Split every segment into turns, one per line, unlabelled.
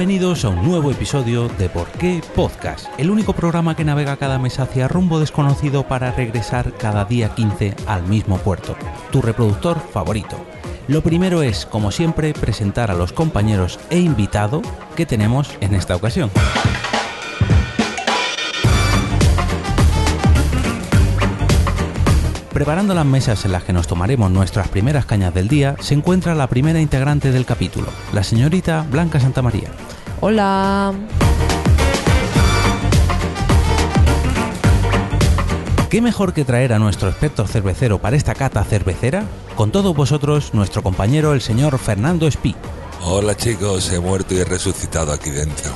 Bienvenidos a un nuevo episodio de Por qué Podcast, el único programa que navega cada mes hacia rumbo desconocido para regresar cada día 15 al mismo puerto, tu reproductor favorito. Lo primero es, como siempre, presentar a los compañeros e invitado que tenemos en esta ocasión. Preparando las mesas en las que nos tomaremos nuestras primeras cañas del día, se encuentra la primera integrante del capítulo, la señorita Blanca Santamaría.
Hola.
¿Qué mejor que traer a nuestro experto cervecero para esta cata cervecera? Con todos vosotros, nuestro compañero el señor Fernando Espí.
Hola chicos, he muerto y he resucitado aquí dentro.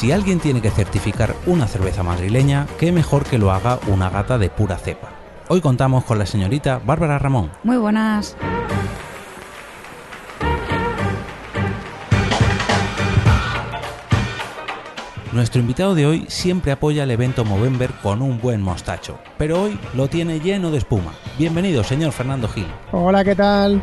Si alguien tiene que certificar una cerveza madrileña, qué mejor que lo haga una gata de pura cepa. Hoy contamos con la señorita Bárbara Ramón.
Muy buenas.
Nuestro invitado de hoy siempre apoya el evento Movember con un buen mostacho, pero hoy lo tiene lleno de espuma. Bienvenido, señor Fernando Gil.
Hola, ¿qué tal?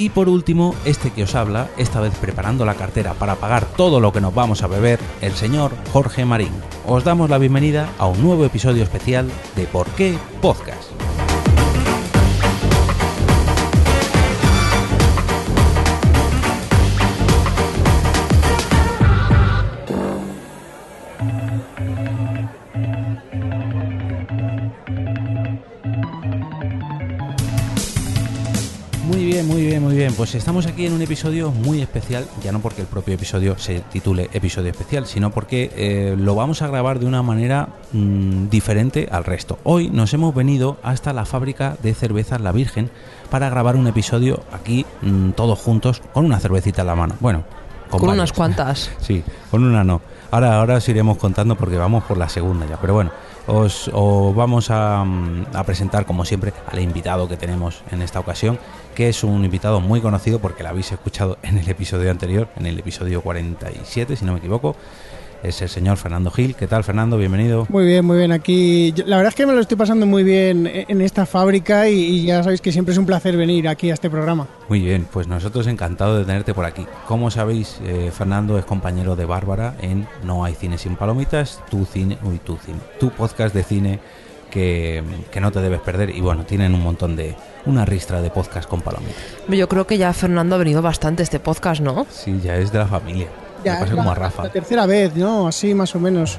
Y por último, este que os habla, esta vez preparando la cartera para pagar todo lo que nos vamos a beber, el señor Jorge Marín. Os damos la bienvenida a un nuevo episodio especial de Por qué Podcast. Bien. Pues estamos aquí en un episodio muy especial, ya no porque el propio episodio se titule episodio especial, sino porque eh, lo vamos a grabar de una manera mm, diferente al resto. Hoy nos hemos venido hasta la fábrica de cervezas La Virgen para grabar un episodio aquí mm, todos juntos con una cervecita en la mano. Bueno,
Con unas cuantas.
Sí, con una no. Ahora, ahora os iremos contando porque vamos por la segunda ya. Pero bueno, os, os vamos a, mm, a presentar, como siempre, al invitado que tenemos en esta ocasión, que es un invitado muy conocido porque lo habéis escuchado en el episodio anterior, en el episodio 47, si no me equivoco. Es el señor Fernando Gil. ¿Qué tal, Fernando? Bienvenido.
Muy bien, muy bien. Aquí, yo- la verdad es que me lo estoy pasando muy bien en esta fábrica y, y ya sabéis que siempre es un placer venir aquí a este programa.
Muy bien, pues nosotros encantados de tenerte por aquí. Como sabéis, eh, Fernando es compañero de Bárbara en No hay cine sin palomitas, tu cine, uy, tu cine, tu podcast de cine que, que no te debes perder y bueno, tienen un montón de, una ristra de podcast con palomitas.
Yo creo que ya Fernando ha venido bastante este podcast, ¿no?
Sí, ya es de la familia.
Ya,
Me pasa
es
como
la,
a Rafa.
la tercera vez, ¿no? Así más o menos.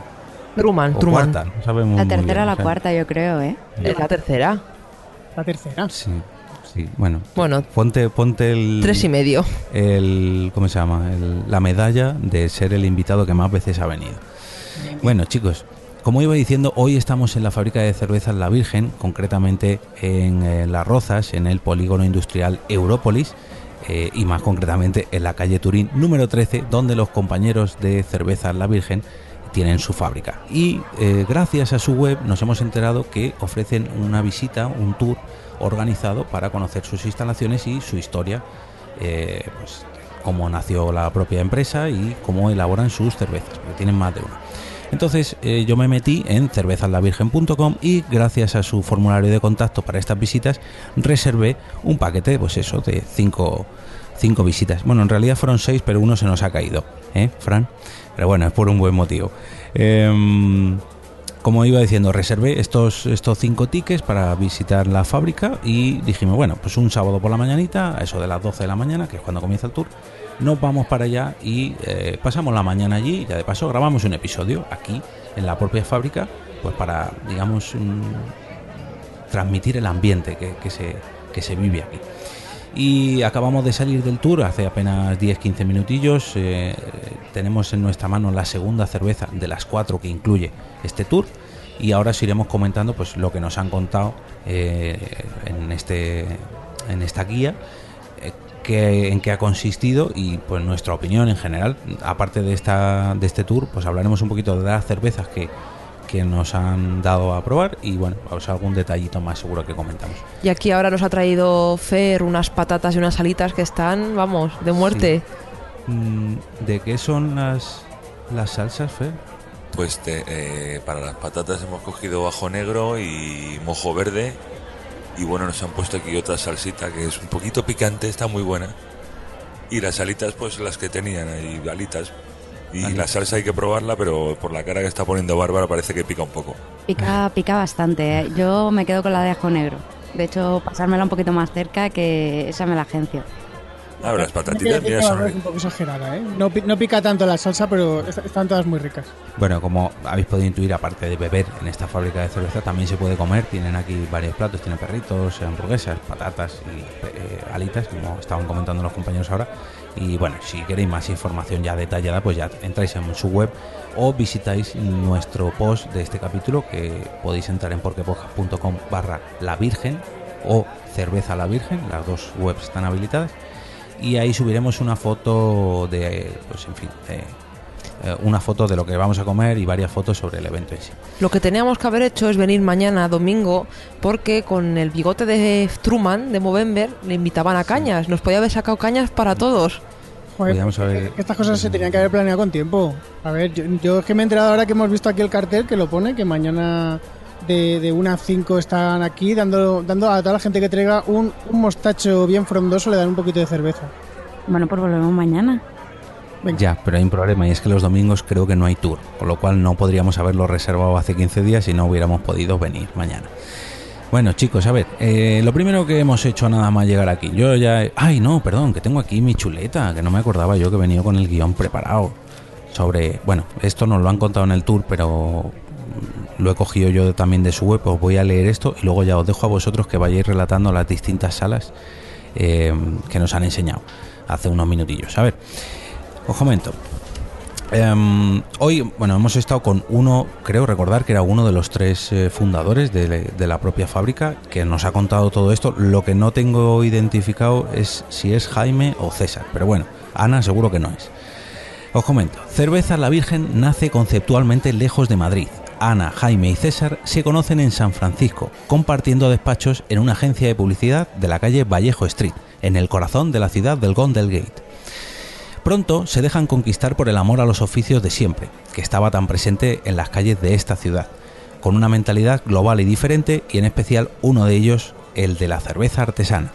Truman,
O
Truman.
cuarta, no sabemos
La tercera
bien,
o la
o sea,
cuarta, yo creo, ¿eh?
Es la tercera.
La tercera.
Sí, sí, bueno.
Bueno,
Ponte, ponte el...
tres y medio.
el ¿cómo se llama? El- la medalla de ser el invitado que más veces ha venido. Bueno, chicos, como iba diciendo, hoy estamos en la fábrica de cervezas La Virgen, concretamente en eh, Las Rozas, en el polígono industrial Európolis, eh, y más concretamente en la calle Turín número 13, donde los compañeros de cervezas La Virgen tienen su fábrica. Y eh, gracias a su web nos hemos enterado que ofrecen una visita, un tour organizado para conocer sus instalaciones y su historia, eh, pues cómo nació la propia empresa y cómo elaboran sus cervezas, porque tienen más de una. Entonces eh, yo me metí en cervezaslavirgen.com y gracias a su formulario de contacto para estas visitas reservé un paquete, pues eso, de cinco, cinco visitas. Bueno, en realidad fueron seis, pero uno se nos ha caído, ¿eh, Fran? Pero bueno, es por un buen motivo. Em, como iba diciendo, reservé estos, estos cinco tickets para visitar la fábrica y dijimos, bueno, pues un sábado por la mañanita, a eso de las 12 de la mañana, que es cuando comienza el tour, nos vamos para allá y eh, pasamos la mañana allí ya de paso grabamos un episodio aquí en la propia fábrica, pues para, digamos, transmitir el ambiente que, que se, que se vive aquí. Y acabamos de salir del tour hace apenas 10-15 minutillos. eh, tenemos en nuestra mano la segunda cerveza de las cuatro que incluye este tour. Y ahora os iremos comentando pues lo que nos han contado eh, en, este, en esta guía, que- en qué ha consistido y pues nuestra opinión en general. Aparte de, esta, de este tour, pues hablaremos un poquito de las cervezas que, que nos han dado a probar y bueno, pues algún detallito más seguro que comentamos.
Y aquí ahora nos ha traído Fer unas patatas y unas alitas que están, vamos, de muerte.
Mm, ¿De qué son las, las salsas, Fer?
Pues te- eh, para las patatas hemos cogido bajo negro y mojo verde. Y bueno, nos han puesto aquí otra salsita que es un poquito picante, está muy buena. Y las alitas, pues las que tenían ahí, alitas. Y
Alitas.
la salsa hay que probarla, pero por la cara que está poniendo Bárbara parece que pica un poco.
Pica, pica bastante. ¿eh? Yo me quedo con la de ajo negro. De hecho, pasármela un poquito más cerca que esa me la agencio.
Ah, las patatitas, mira, son
es un poco exagerada, ¿eh? No, no pica tanto la salsa, pero est- están todas muy ricas.
Bueno, como habéis podido intuir, aparte de beber en esta fábrica de cerveza, también se puede comer. Tienen aquí varios platos, tienen perritos, hamburguesas, patatas y eh, alitas, como estaban comentando los compañeros ahora. Y bueno, si queréis más información ya detallada, pues ya entráis en su web o visitáis nuestro post de este capítulo, que podéis entrar en porquepodcast.com barra la virgen o cerveza la virgen, las dos webs están habilitadas. Y ahí subiremos una foto de, pues en fin, de, eh, una foto de lo que vamos a comer y varias fotos sobre el evento en sí.
Lo que teníamos que haber hecho es venir mañana, domingo, porque con el bigote de Truman, de Movember, le invitaban a cañas. Nos podía haber sacado cañas para todos.
Joder,
haber-
estas cosas se tenían que haber planeado con tiempo. A ver, yo, yo es que me he enterado ahora que hemos visto aquí el cartel que lo pone, que mañana de, de 1 a 5 están aquí dando, dando a toda la gente que traiga un, un mostacho bien frondoso, le dan un poquito de cerveza.
Bueno, pues volvemos mañana.
Venga.
Ya, pero hay un problema y es que los domingos creo que no hay tour, con lo cual no podríamos haberlo reservado hace 15 días y no hubiéramos podido venir mañana. Bueno, chicos, a ver, eh, lo primero que hemos hecho nada más llegar aquí, yo ya... Ay, no, perdón, que tengo aquí mi chuleta, que no me acordaba yo que he venido con el guion preparado. Sobre, bueno, esto nos lo han contado en el tour, pero lo he cogido yo también de su web, os voy a leer esto y luego ya os dejo a vosotros que vayáis relatando las distintas salas eh, que nos han enseñado hace unos minutillos. A ver, os comento. Em, hoy, bueno, hemos estado con uno, creo recordar que era uno de los tres eh, fundadores de, de la propia fábrica que nos ha contado todo esto. Lo que no tengo identificado es si es Jaime o César, pero bueno, Ana seguro que no es. Os comento, Cerveza La Virgen nace conceptualmente lejos de Madrid. Ana, Jaime y César se conocen en San Francisco, compartiendo despachos en una agencia de publicidad de la calle Vallejo Street, en el corazón de la ciudad del Gondel Gate. Pronto se dejan conquistar por el amor a los oficios de siempre, que estaba tan presente en las calles de esta ciudad, con una mentalidad global y diferente y en especial uno de ellos, el de la cerveza artesana.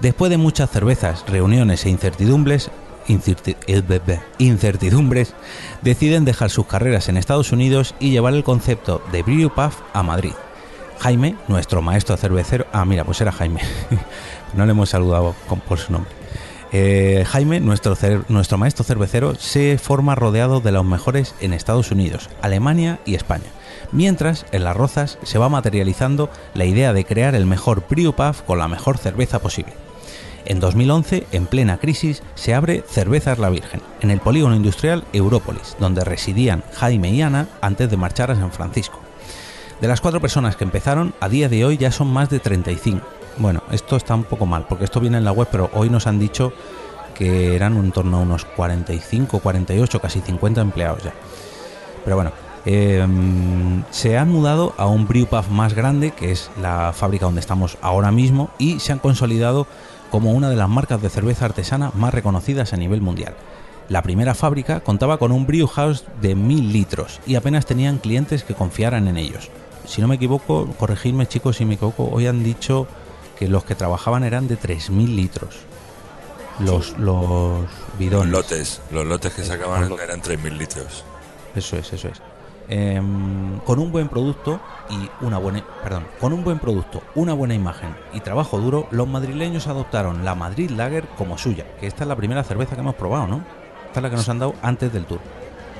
Después de muchas cervezas, reuniones e incertidumbres, eh, incertidumbres, deciden dejar sus carreras en Estados Unidos y llevar el concepto de Brew Puff a Madrid. Jaime, nuestro maestro cervecero, ah mira, pues era Jaime, no le hemos saludado por su nombre. Eh, Jaime, nuestro, nuestro maestro cervecero, se forma rodeado de los mejores en Estados Unidos, Alemania y España. Mientras, en Las Rozas se va materializando la idea de crear el mejor brew pub con la mejor cerveza posible. En 2011, en plena crisis, se abre Cervezas La Virgen, en el polígono industrial Európolis, donde residían Jaime y Ana antes de marchar a San Francisco. De las cuatro personas que empezaron, a día de hoy ya son más de 35. Bueno, esto está un poco mal, porque esto viene en la web, pero hoy nos han dicho que eran en torno a unos 45, 48, casi 50 empleados ya. Pero bueno, eh, se han mudado a un brewpub más grande, que es la fábrica donde estamos ahora mismo, y se han consolidado como una de las marcas de cerveza artesana más reconocidas a nivel mundial. La primera fábrica contaba con un brew house de 1000 litros y apenas tenían clientes que confiaran en ellos. Si no me equivoco, corregidme chicos si me equivoco, hoy han dicho que los que trabajaban eran de 3000 litros. Los, los
Los
bidones.
lotes, los lotes que sacaban
los
eran 3.000 litros.
Eso es, eso es. Em, con un buen producto y una buena, perdón, con un buen producto, una buena imagen y trabajo duro, los madrileños adoptaron la Madrid Lager como suya, que esta es la primera cerveza que hemos probado, ¿no? Esta es la que nos han dado antes del tour.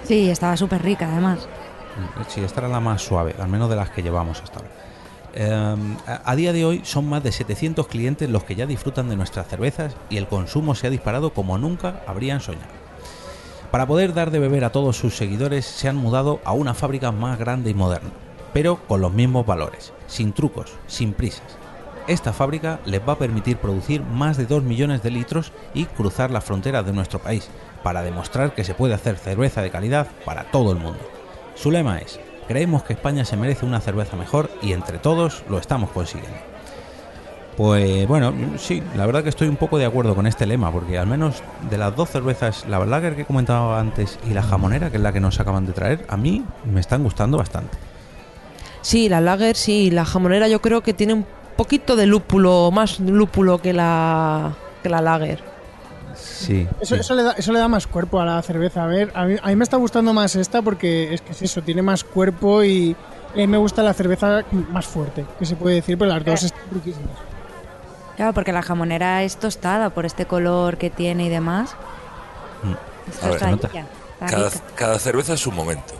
Sí, estaba súper rica además.
Sí, esta era la más suave, al menos de las que llevamos hasta ahora. Eh, a, a día de hoy son más de 700 clientes los que ya disfrutan de nuestras cervezas y el consumo se ha disparado como nunca habrían soñado. Para poder dar de beber a todos sus seguidores se han mudado a una fábrica más grande y moderna, pero con los mismos valores, sin trucos, sin prisas. Esta fábrica les va a permitir producir más de 2 millones de litros y cruzar las fronteras de nuestro país, para demostrar que se puede hacer cerveza de calidad para todo el mundo. Su lema es, creemos que España se merece una cerveza mejor y entre todos lo estamos consiguiendo. Pues bueno, sí, la verdad que estoy un poco de acuerdo con este lema, porque al menos de las dos cervezas, la lager que comentaba antes y la jamonera, que es la que nos acaban de traer, a mí me están gustando bastante.
Sí, la lager, sí, la jamonera yo creo que tiene un poquito de lúpulo, más lúpulo que la, que la lager.
Sí.
Eso,
sí.
eso, le da, eso le da más cuerpo a la cerveza. A ver, a mí, a mí me está gustando más esta porque es que es eso, tiene más cuerpo y a mí me gusta la cerveza más fuerte, que se puede decir, pero las dos están riquísimas.
Claro, porque la jamonera es tostada por este color que tiene y demás.
Mm.
Ver,
está
Cada, cada cerveza es su momento.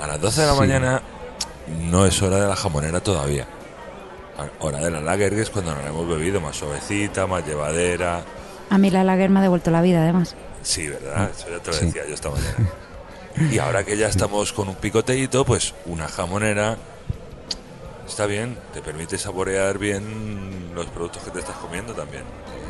A las 12 de la
Sí.
mañana no es hora de la jamonera todavía. A- Hora de la lager que es cuando nos la hemos bebido, más suavecita, más llevadera.
A mí la lager me ha devuelto la vida, además.
Sí, ¿verdad? Eso ya te lo
Sí.
decía yo esta mañana. Y ahora que ya estamos con un picoteíto, pues una jamonera está bien, te permite saborear bien los productos que te estás comiendo también.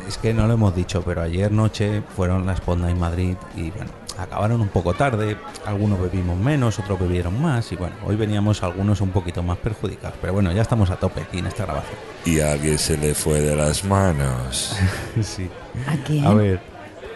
Es que no lo hemos dicho, pero ayer noche fueron las Ponda en Madrid y bueno, acabaron un poco tarde, algunos bebimos menos, otros bebieron más y bueno, hoy veníamos algunos un poquito más perjudicados, pero bueno, ya estamos a tope aquí en esta grabación.
Y a alguien se le fue de las manos.
sí.
¿A quién?
A ver,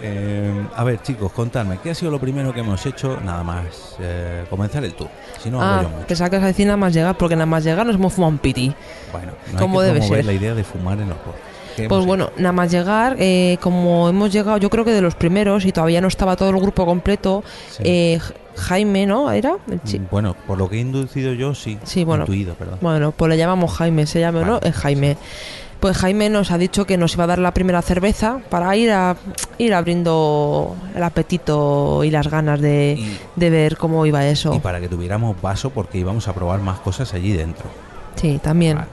eh, a ver chicos, contadme, ¿qué ha sido lo primero que hemos hecho? Nada más eh, comenzar el tour, si no
Ah,
yo mucho.
que sacas a decir nada más llegar, porque nada más llegar nos hemos fumado un piti.
Bueno, no
como debe ser.
la idea de fumar en los podcasts. ¿Qué
Pues bueno, nada más llegar, eh, como hemos llegado, yo creo que de los primeros y todavía no estaba todo el grupo completo,
Sí.
eh, Jaime, ¿no? ¿Era? El
hecho? Bueno, por lo que he inducido yo, sí.
Sí, bueno.
Intuido, perdón.
Bueno, pues le llamamos Jaime, se llama, ¿no?
Vale,
Es Jaime. Pues Jaime nos ha dicho que nos iba a dar la primera cerveza para ir a ir abriendo el apetito y las ganas de,
Y-
de ver cómo iba eso.
Y para que tuviéramos vaso porque íbamos a probar más cosas allí dentro.
Sí, también.
Vale.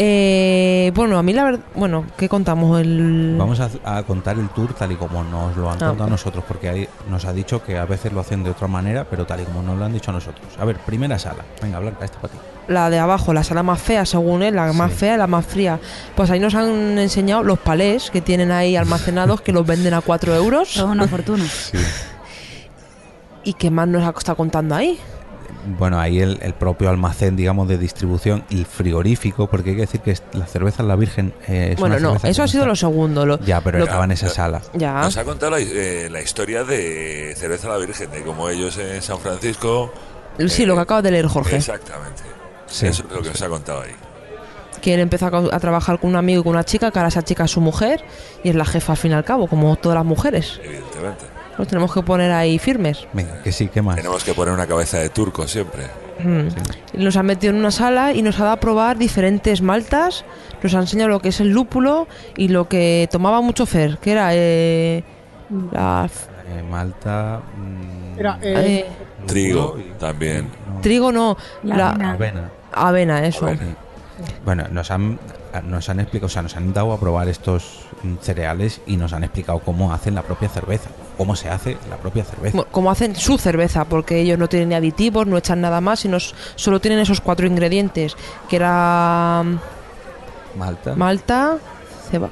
Eh, bueno, a mí la verdad, bueno, ¿qué contamos? El...
Vamos a, a contar el tour tal y como nos lo han
Ah.
contado a nosotros, porque ahí nos ha dicho que a veces lo hacen de otra manera, pero tal y como nos lo han dicho a nosotros. A ver, primera sala. Venga, Blanca, esta para ti.
la de abajo, la sala más fea, según él, la más
Sí.
fea y la más fría. Pues ahí nos han enseñado los palés que tienen ahí almacenados, que los venden a 4 euros.
Son una fortuna.
¿Y qué más nos ha está contando ahí?
Bueno, ahí el, el propio almacén, digamos, de distribución y frigorífico, porque hay que decir que es- la cerveza La Virgen eh, es
bueno,
una
no, eso ha sido
está-
lo segundo. Lo,
Ya, pero
lo-
estaba en esa
Ya.
sala.
ya.
Nos ha contado la, eh, la historia de Cerveza la Virgen, de cómo ellos en San Francisco.
Sí,
eh,
lo que acaba de leer Jorge.
Exactamente.
Sí.
Eso es lo que nos ha contado ahí.
Que él empezó a, a trabajar con un amigo y con una chica, que ahora esa chica es su mujer y es la jefa al fin y al cabo, como todas las mujeres.
Evidentemente.
Nos tenemos que poner ahí firmes.
Venga, que sí, ¿qué más?
Tenemos que poner una cabeza de turco siempre.
Mm. Y Nos ha metido en una sala y nos ha dado a probar diferentes maltas. Nos ha enseñado lo que es el lúpulo y lo que tomaba mucho Fer, que era eh, la
Eh, Malta. mm,
Era, eh,
eh,
Trigo
y-
también.
no,
trigo, no,
La
la,
avena.
avena.
avena, eso.
Avena.
Sí. Bueno, nos han, nos han explicado, o sea, nos han dado a probar estos cereales y nos han explicado cómo hacen la propia cerveza, cómo se hace la propia cerveza.
Bueno, Como hacen su cerveza, porque ellos no tienen ni aditivos, no echan nada más, sino solo tienen esos cuatro ingredientes, que era mm,
Malta,
malta, ceba,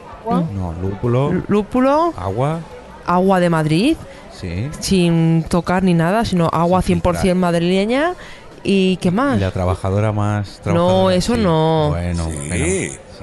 no, lúpulo,
lú- lúpulo,
agua,
agua de Madrid,
sí,
sin tocar ni nada, sino agua
Sin
100%
filtrar.
madrileña. ¿Y qué más?
y la trabajadora más
No,
trabajadora,
eso
sí.
no.
Bueno,
Sí.
bueno,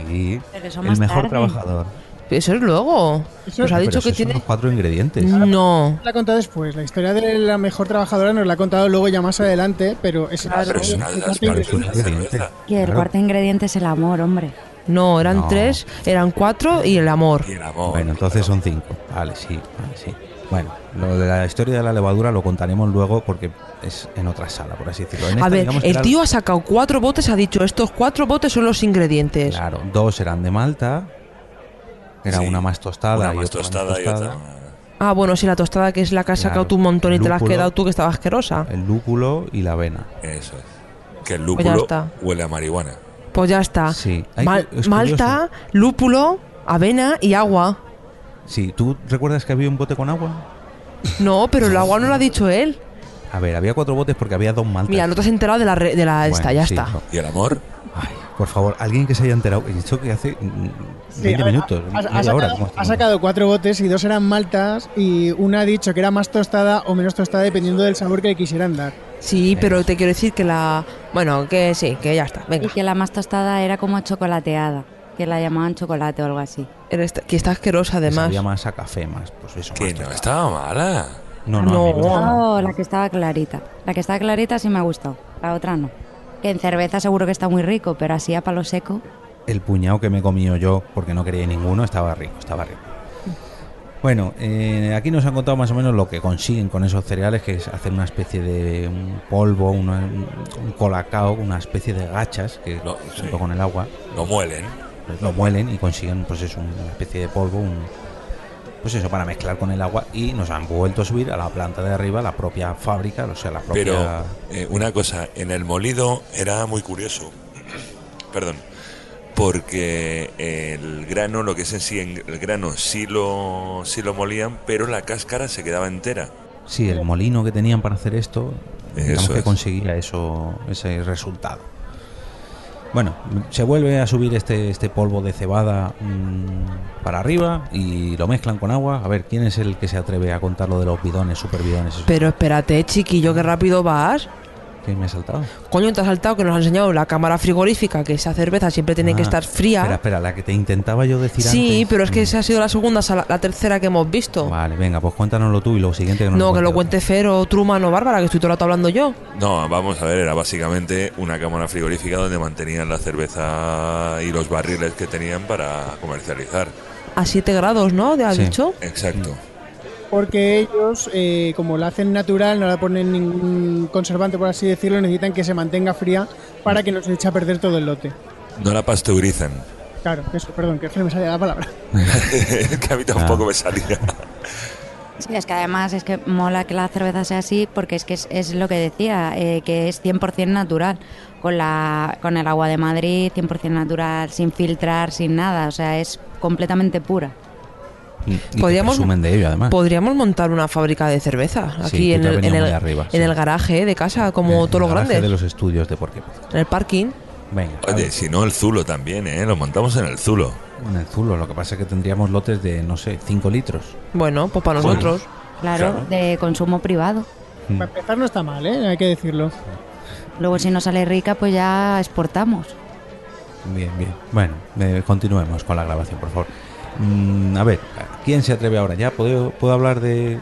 sí,
Pero eso
el mejor
tarde.
trabajador.
Eso es luego.
Eso-
Nos ha
Pero
dicho
esos
que
son
tiene...
los cuatro ingredientes.
No.
la ha contado después. La historia de la mejor trabajadora nos la ha contado luego ya más adelante, pero es
Ah, pero es
ingredientes.
cerveza.
Y el
Claro.
cuarto ingrediente es el amor, hombre.
No, eran
No.
tres, eran cuatro y el amor.
Y el amor.
Bueno, entonces son cinco. Vale, sí, vale, sí. Bueno, lo de la historia de la levadura lo contaremos luego porque es en otra sala, por así decirlo. En
A
esta,
ver,
digamos que
el
era-
tío ha sacado cuatro botes, ha dicho, estos cuatro botes son los ingredientes.
Claro, dos eran de Malta, era
Sí,
una más tostada
Una
y
más
otra
tostada
menos
y
tostada.
otra.
Ah, bueno, sí, la tostada que es la que has
Claro,
sacado tú un montón y te la has quedado tú que estaba asquerosa.
El lúpulo y la avena.
Eso es. Que el
Pues
lúpulo
está.
huele a marihuana.
Pues ya está.
Sí,
Mal-
que- es
malta, lúpulo, avena y agua.
Sí, ¿tú recuerdas que había un bote con agua?
No, pero el agua no lo ha dicho él.
A ver, había cuatro botes porque había dos maltas.
Mira, no te has enterado de la, re- de la
Bueno,
esta, ya
sí,
está.
no.
¿Y el amor?
Ay, por favor, alguien que se haya enterado. He dicho que hace mm,
Sí,
20
a ver,
minutos,
ha, ha
media
sacado,
hora. ¿cómo
ha sacado cuatro botes y dos eran maltas y una ha dicho que era más tostada o menos tostada dependiendo del sabor que le quisieran dar.
Sí, pero te quiero decir que la. Bueno, que sí, que ya está.
Y
Venga.
que la más tostada era como chocolateada, que la llamaban chocolate o algo así.
Eres- que está asquerosa
Que
además.
sabía más a café, más. Pues eso.
Que
más
no estaba mala.
No, no,
No.
gusta.
Oh, la que estaba clarita. La que estaba clarita sí me ha gustado, la otra no. Que en cerveza seguro que está muy rico, pero así a palo seco.
El puñado que me he comido yo, porque no quería ninguno, estaba rico, estaba rico. Bueno, eh, aquí nos han contado más o menos lo que consiguen con esos cereales, que es hacer una especie de un polvo, una- un, colacao, una especie de gachas, que
Lo-
junto
sí.
con el agua
Lo muelen.
pues lo muelen y consiguen pues eso, una especie de polvo, un- pues eso, para mezclar con el agua y nos han vuelto a subir a la planta de arriba, la propia fábrica, o sea, la propia...
Pero eh, una cosa, en el molido era muy curioso. Perdón. Porque el grano, lo que es en sí, el grano sí lo, sí lo molían, pero la cáscara se quedaba entera.
Sí, el molino que tenían para hacer esto, digamos
Eso
que
es.
conseguía eso, ese resultado. Bueno, se vuelve a subir este, este polvo de cebada mm, para arriba y lo mezclan con agua. A ver, ¿quién es el que se atreve a contar lo de los bidones, super bidones? esos?
Pero espérate, chiquillo, qué rápido vas.
¿Qué me he saltado?
Coño, te has saltado que nos ha enseñado la cámara frigorífica, que esa cerveza siempre tiene que
Ah,
estar fría.
Espera, espera, la que te intentaba yo decir
Sí,
antes.
pero es que
Mm,
esa ha sido la segunda, la, la tercera que hemos visto.
Vale, venga, pues cuéntanoslo tú y lo siguiente que nos
no, que lo
cuente
cuente Fer o Truman o Bárbara, que estoy todo el rato hablando yo.
No, vamos a ver, era básicamente una cámara frigorífica donde mantenían la cerveza y los barriles que tenían para comercializar.
A 7 grados, ¿no? ¿Te has
Sí.
dicho?
Exacto.
Porque ellos, eh, como la hacen natural, no la ponen ningún conservante, por así decirlo, necesitan que se mantenga fría para que no se eche a perder todo el lote.
No la pasteurizan.
Claro, eso, perdón, que no me salía la palabra.
que a mí tampoco
Ah.
me salía.
Sí, es que además es que mola que la cerveza sea así porque es que es, es lo que decía, eh, que es 100% natural. Con, la, con el agua de Madrid, 100% natural, sin filtrar, sin nada. O sea, es completamente pura.
Y, y
Podríamos-
de ello, además.
Podríamos montar una fábrica de cerveza
Sí,
aquí
tú
en el, en, el,
arriba,
en
sí.
el garaje de casa, como todos los grandes.
de los estudios de Porque
En el parking.
Venga,
Oye, si no el Zulo también, ¿eh? Lo montamos en el Zulo.
En el Zulo, lo que pasa es que tendríamos lotes de, no sé, 5 litros.
Bueno, pues para nosotros.
Claro,
Claro.
de consumo privado.
Mm.
Para empezar no está mal, ¿eh? Hay que decirlo.
Luego si no sale rica, pues ya exportamos.
Bien, bien. Bueno, eh, continuemos con la grabación, por favor. Mm, a ver, ¿quién se atreve ahora? ¿Ya puedo, puedo hablar de...?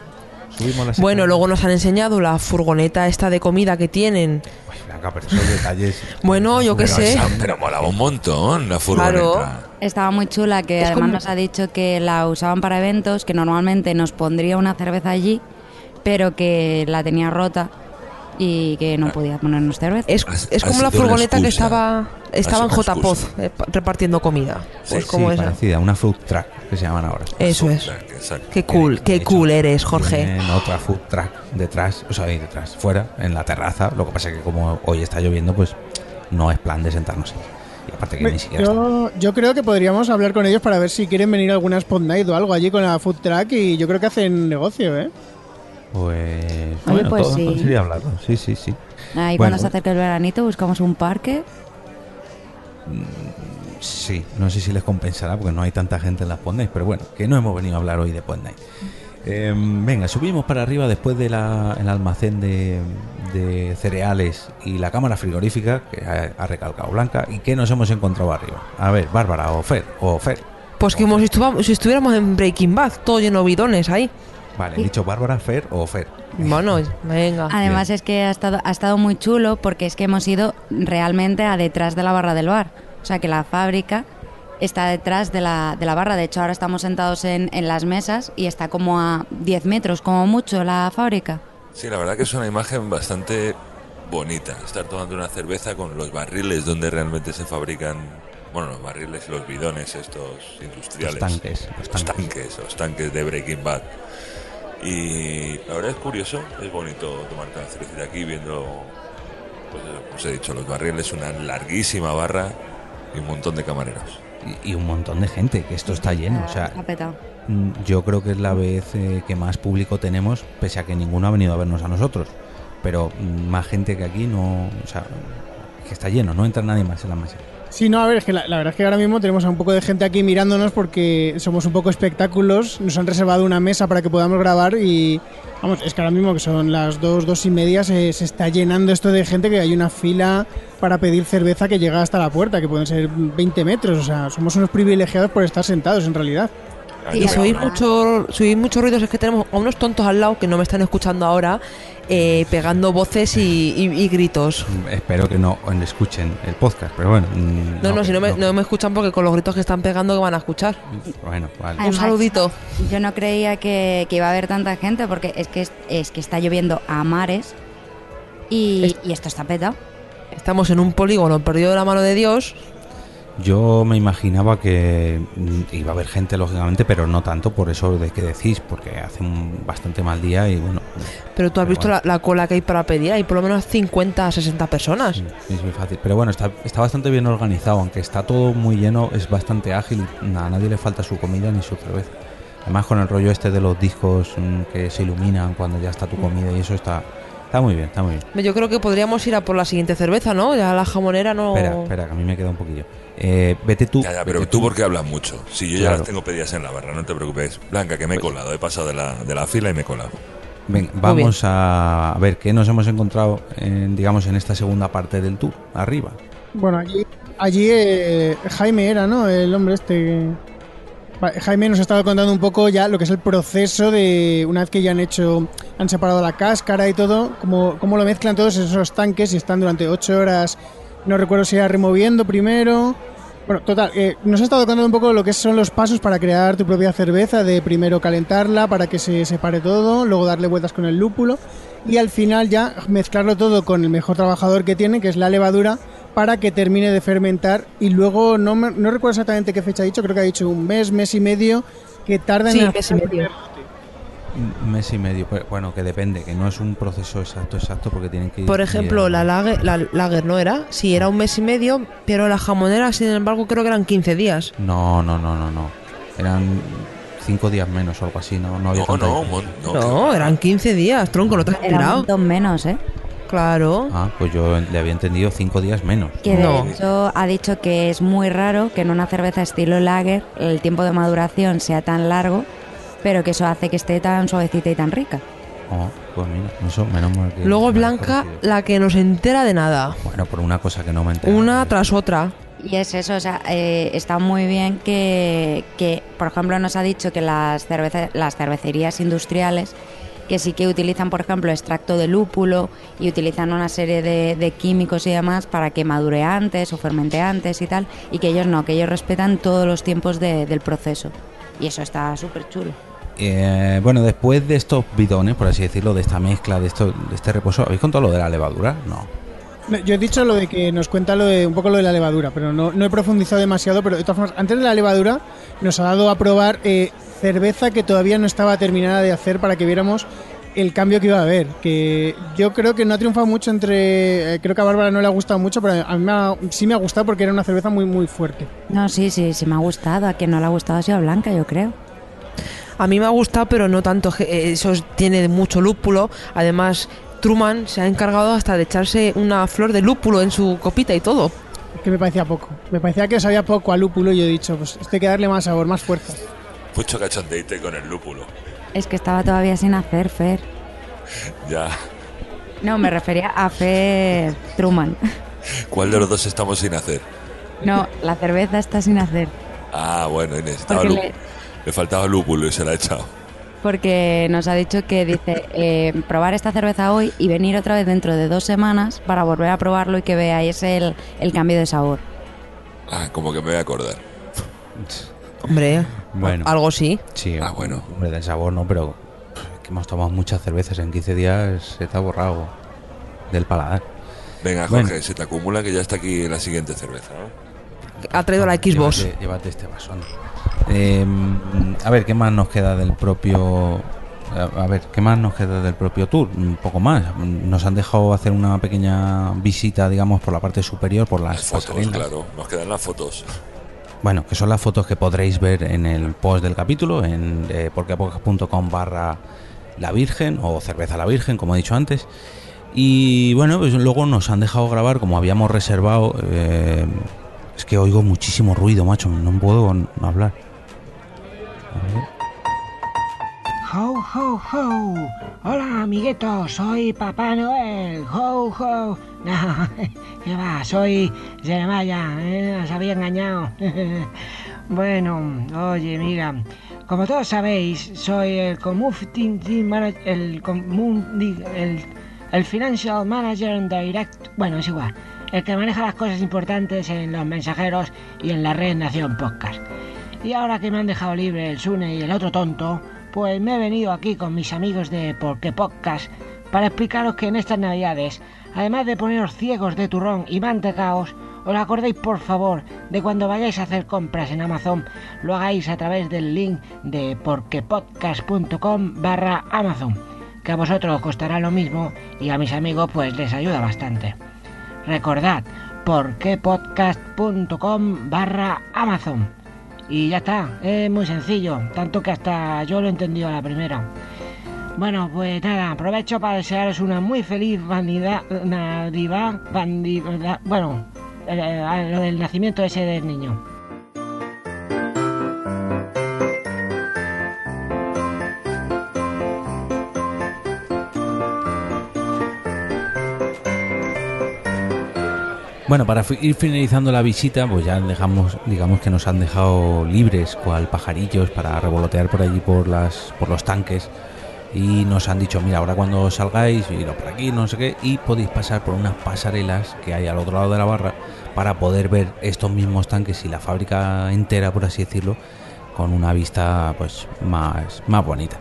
Subimos la
Bueno, luego nos han enseñado la furgoneta esta de comida que tienen.
Uy, venga, pero esos detalles...
Bueno, yo qué sé.
esa- pero molaba un montón la furgoneta.
Claro.
Estaba muy chula, que
Es
además
como-
nos ha dicho que la usaban para eventos, que normalmente nos pondría una cerveza allí, pero que la tenía rota y que no podía ponernos cerveza.
Es, es como la furgoneta que estaba estaba en JPOZ
excusa.
eh, pa- repartiendo comida. Pues
Sí,
como esa.
parecida, una food truck que se llaman ahora.
Eso es.
Exacto.
Qué cool, qué
hecho,
cool eres, Jorge.
Otra food truck detrás, o sea, ahí detrás, fuera, en la terraza. Lo que pasa es que como hoy está lloviendo, pues no es plan de sentarnos ahí. Y aparte que ni siquiera
Yo, yo creo que podríamos hablar con ellos para ver si quieren venir a alguna Spot Night o algo allí con la food truck y yo creo que hacen negocio, ¿eh?
Pues, bueno,
pues
todo
sí.
sería hablarlo. Sí, sí, sí.
Ahí
Bueno.
cuando se acerque el veranito buscamos un parque.
Sí, no sé si les compensará porque no hay tanta gente en las Night, pero bueno, que no hemos venido a hablar hoy de Night. Eh, venga, subimos para arriba después del almacén de, de cereales y la cámara frigorífica que ha, ha recalcado Blanca. ¿Y qué nos hemos encontrado arriba? A ver, Bárbara o Fer, o Fer.
Pues como si, estuva- si estuviéramos en Breaking Bad, todo lleno de bidones ahí.
Vale, he dicho Bárbara, Fer o Fer.
Bueno, venga.
Además es que ha estado, ha estado muy chulo porque es que hemos ido realmente a detrás de la barra del bar. O sea que la fábrica está detrás de la, de la barra. De hecho, ahora estamos sentados en, en las mesas y está como a 10 metros, como mucho, la fábrica.
Sí, la verdad que es una imagen bastante bonita. Estar tomando una cerveza con los barriles donde realmente se fabrican, bueno, los barriles y los bidones estos industriales.
Los tanques, los tanques,
los tanques de Breaking Bad. Y la verdad es curioso, es bonito tomarte una cervecita aquí viendo Pues os he dicho, los barriles, una larguísima barra y un montón de camareros.
Y, y un montón de gente, que esto está lleno. O sea, mm, yo creo que es la vez eh, que más público tenemos, pese a que ninguno ha venido a vernos a nosotros. Pero mm, más gente que aquí no. O sea, que está lleno, no entra nadie más en la mesa.
Sí, no, a ver, es que la, verdad es que ahora mismo tenemos a un poco de gente aquí mirándonos porque somos un poco espectáculos. Nos han reservado una mesa para que podamos grabar y, vamos, es que ahora mismo que son las dos, dos y media, se, se está llenando esto de gente que hay una fila para pedir cerveza que llega hasta la puerta, que pueden ser 20 metros. O sea, somos unos privilegiados por estar sentados en realidad.
Y si oís mucho, si oís muchos ruidos es que tenemos a unos tontos al lado que no me están escuchando ahora eh, pegando voces y, y- y gritos.
Mm, Espero que no escuchen el podcast, pero bueno. mm,
No, no, si no me, no me escuchan porque con los gritos que están pegando que van a escuchar.
Bueno, vale.
Además,
Un saludito.
Yo no creía que, que iba a haber tanta gente porque es que, es, es que está lloviendo a mares y,
Es-
y esto está petado.
Estamos en un polígono perdido de la mano de Dios.
Yo me imaginaba que mm, iba a haber gente, lógicamente, pero no tanto por eso de que decís, porque hace un bastante mal día y bueno.
Pero tú has
Pero
visto
bueno.
la, la cola que hay para pedir. Hay por lo menos 50 a 60 personas.
Sí, es muy fácil. Pero bueno, está, está bastante bien organizado, aunque está todo muy lleno, es bastante ágil. A nadie le falta su comida ni su cerveza. Además, con el rollo este de los discos mm, que se iluminan cuando ya está tu comida y eso está, está muy bien, está muy bien.
Yo creo que podríamos ir a por la siguiente cerveza, ¿no? Ya la jamonera no.
Espera, espera, que a mí me queda un poquillo. Eh, vete tú.
Ya, ya, pero tú porque hablas mucho. Si yo ya las tengo pedidas en la barra, no te preocupes. Blanca, que me he colado. He pasado de la, de la fila y me he colado.
Ven, vamos a ver qué nos hemos encontrado, en, digamos, en esta segunda parte del tour, arriba.
Bueno, allí, allí eh, Jaime era, ¿no? El hombre este. Jaime nos ha estado contando un poco ya lo que es el proceso de una vez que ya han hecho, han separado la cáscara y todo, cómo, cómo lo mezclan todos esos tanques y están durante ocho horas, no recuerdo si era removiendo primero. Bueno, total, eh, nos ha estado contando un poco lo que son los pasos para crear tu propia cerveza, de primero calentarla para que se separe todo, luego darle vueltas con el lúpulo y al final ya mezclarlo todo con el mejor trabajador que tiene, que es la levadura, para que termine de fermentar y luego no, me- no recuerdo exactamente qué fecha ha dicho, creo que ha dicho un mes, mes y medio que tarda
Sí,
en
mes y medio.
Un mes y medio, pues, bueno, que depende, que no es un proceso exacto, exacto, porque tienen que ir-
Por ejemplo,
ir-
la lager, la lager no era. Sí, era un mes y medio, pero la jamonera, sin embargo, creo que eran 15 días.
No, no, no, no, no. Eran cinco días menos o algo así, no, no había
No, no, mon- no,
eran 15 días, tronco, ¿no te has enterado?
montón menos, ¿eh?
Claro.
Ah, pues yo le había entendido cinco días menos.
Que de
No.
hecho ha dicho que es muy raro que en una cerveza estilo lager el tiempo de maduración sea tan largo, pero que eso hace que esté tan suavecita y tan rica.
Oh, pues mira, eso menos mal que...
Luego Blanca, la que nos entera de nada.
Bueno, por una cosa que no me enteré.
Una tras otra.
Y es eso, o sea, eh, está muy bien que, que, por ejemplo, nos ha dicho que las, cerveza- las cervecerías industriales, que sí que utilizan, por ejemplo, extracto de lúpulo y utilizan una serie de, de químicos y demás para que madure antes o fermente antes y tal, y que ellos no, que ellos respetan todos los tiempos de- del proceso. Y eso está súper chulo.
Eh, bueno, después de estos bidones, por así decirlo, de esta mezcla, de, esto, de este reposo, ¿habéis contado lo de la levadura? No.
No, Yo he dicho lo de que nos cuenta lo de, un poco lo de la levadura, pero no, no he profundizado demasiado. Pero de todas formas, antes de la levadura, nos ha dado a probar eh, cerveza que todavía no estaba terminada de hacer para que viéramos el cambio que iba a haber. Que yo creo que no ha triunfado mucho entre. eh, creo que a Bárbara no le ha gustado mucho, pero a mí me ha- sí me ha gustado porque era una cerveza muy, muy fuerte.
No, sí, sí, sí me ha gustado. A quien no le ha gustado ha sido a Blanca, yo creo.
A mí me ha gustado, pero no tanto. Eh, Eso es- tiene mucho lúpulo. Además, Truman se ha encargado hasta de echarse una flor de lúpulo en su copita y todo.
Que me parecía poco. Me parecía que sabía poco a lúpulo y yo he dicho, pues esto hay que darle más sabor, más fuerza.
Mucho cachondeite con el lúpulo.
Es que estaba todavía sin hacer, Fer.
Ya.
No, me refería a Fer Truman.
¿Cuál de los dos estamos sin hacer?
No, la cerveza está sin hacer.
Ah, bueno, y necesitaba
Porque
lúpulo.
le-
Le... faltaba lúpulo y se la ha echado.
Porque nos ha dicho que dice eh, probar esta cerveza hoy y venir otra vez dentro de dos semanas para volver a probarlo y que veáis el, el cambio de sabor.
Ah, como que me voy a acordar.
Hombre,
Bueno.
algo sí.
Sí,
Ah, bueno.
Hombre, del sabor no, pero que hemos tomado muchas cervezas. En 15 días se te ha borrado del paladar.
Venga,
Bueno.
Jorge, se te acumula que ya está aquí la siguiente cerveza, ¿no?
Ha traído la Xbox.
Llévate, llévate este vasón. Eh, a ver, ¿qué más nos queda del propio a, ver, ¿qué más nos queda del propio tour? Un poco más. Nos han dejado hacer una pequeña visita, digamos, por la parte superior, por las,
fotos,
pasarelas.
claro. Nos quedan las fotos.
Bueno, que son las fotos que podréis ver en el post del capítulo, en eh, porquepodcast.com barra la Virgen o cerveza la Virgen, como he dicho antes. Y bueno, pues luego nos han dejado grabar como habíamos reservado. eh, es que oigo muchísimo ruido, macho, no puedo hablar.
Ho, ho, ho. Hola, amiguitos, soy Papá Noel. Ho, ho. No, ¿qué va? Soy Jeremiah, ¿eh? Os había engañado. bueno, oye, mira, como todos sabéis, soy el Community Manager, el, el, el Financial Manager and Direct, bueno, es igual, el que maneja las cosas importantes en los mensajeros y en la red Nación Podcast. Y ahora que me han dejado libre el Sune y el otro tonto, pues me he venido aquí con mis amigos de Porque Podcast para explicaros que en estas navidades, además de poneros ciegos de turrón y mantecaos, os acordéis por favor de cuando vayáis a hacer compras en Amazon, lo hagáis a través del link de porquepodcast.com barra Amazon, que a vosotros os costará lo mismo y a mis amigos pues les ayuda bastante. Recordad, porquepodcast.com barra Amazon. Y ya está, es muy sencillo, tanto que hasta yo lo he entendido a la primera. Bueno, pues nada, aprovecho para desearos una muy feliz vanidad, Navidad, bueno, eh, lo del nacimiento ese del niño.
Bueno, para ir finalizando la visita, pues ya dejamos, digamos que nos han dejado libres, cual pajarillos, para revolotear por allí por las, por los tanques. Y nos han dicho, mira, ahora cuando salgáis, iros por aquí, no sé qué, y podéis pasar por unas pasarelas que hay al otro lado de la barra para poder ver estos mismos tanques y la fábrica entera, por así decirlo, con una vista pues más, más bonita.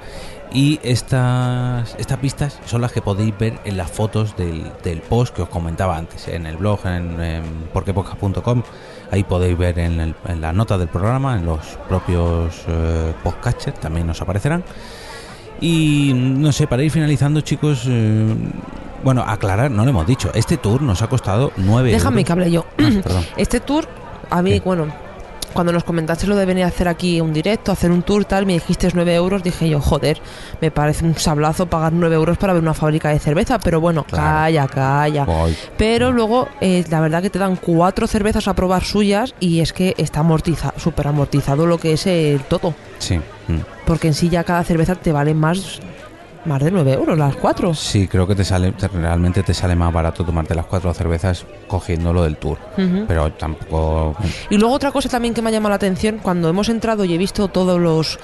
Y estas, estas pistas son las que podéis ver en las fotos del, del post que os comentaba antes, en el blog, en, en porquepodcast.com. Ahí podéis ver en, el- en la nota del programa, en los propios eh, podcasters, también nos aparecerán. Y no sé, para ir finalizando, chicos, eh, bueno, aclarar, no lo hemos dicho, este tour nos ha costado 9
Déjame
euros.
que hable yo.
Ah, perdón.
Este tour, a mí,
¿Qué?
bueno, cuando nos comentaste lo de venir a hacer aquí un directo, hacer un tour, tal, me dijiste 9 euros, dije yo, joder, me parece un sablazo pagar 9 euros para ver una fábrica de cerveza, pero bueno,
Claro.
calla, calla.
Voy.
Pero luego, eh, la verdad que te dan cuatro cervezas a probar suyas y es que está amortiza, súper amortizado lo que es el todo.
Sí. mm.
Porque en sí ya cada cerveza te vale más, más de 9 euros, las cuatro.
Sí, creo que te sale, te- realmente te sale más barato tomarte las cuatro cervezas cogiendo lo del tour. Pero tampoco.
Y luego otra cosa también que me ha llamado la atención, cuando hemos entrado y he visto todos los,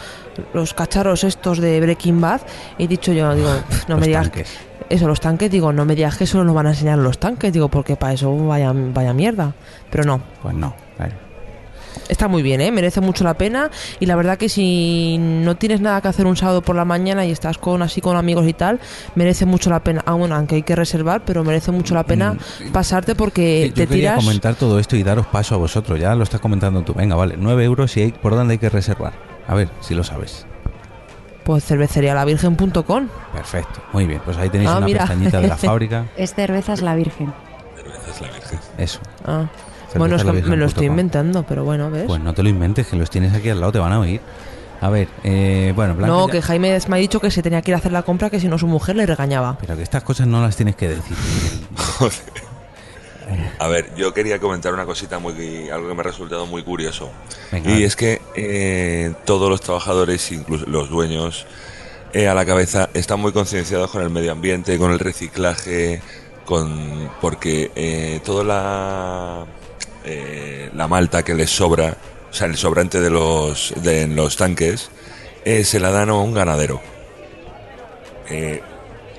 los cacharros estos de Breaking Bad, he dicho yo, digo, "Pf, no me digas
tanques.
eso, los tanques, digo, no me digas que eso nos van a enseñar los tanques, digo, porque para eso vaya, vaya mierda. Pero no,
Pues no. claro.
Está muy bien, ¿eh? merece mucho la pena y la verdad que si no tienes nada que hacer un sábado por la mañana y estás con así con amigos y tal, merece mucho la pena, ah, bueno, aunque hay que reservar, pero merece mucho la pena
Mm,
pasarte porque
Yo
te
quería
tiras...
comentar todo esto y daros paso a vosotros. Ya lo estás comentando tú. Venga, vale. 9 euros y hay, por dónde hay que reservar. A ver si lo sabes.
Pues cervecerialavirgen.com.
Perfecto. Muy bien. Pues ahí tenéis
Ah,
una
mira.
pestañita de la fábrica.
Es cervezas la Virgen.
Cerveza es la Virgen.
Eso.
Ah. Bueno, es que me lo estoy inventando, pero bueno, ¿ves?
Pues no te lo inventes, que los tienes aquí al lado, te van a oír. A ver, eh, bueno, Blanca.
no,
ya-
que Jaime me ha dicho que se tenía que ir a hacer la compra, que si no su mujer le regañaba.
Pero que estas cosas no las tienes que decir.
A ver, yo quería comentar una cosita muy, algo que me ha resultado muy curioso.
Venga,
y es que eh, todos los trabajadores, incluso los dueños, eh, a la cabeza, están muy concienciados con el medio ambiente, con el reciclaje, con porque eh, toda la eh, la malta que les sobra, o sea, el sobrante de los de los tanques, eh, se la dan a un ganadero. Eh,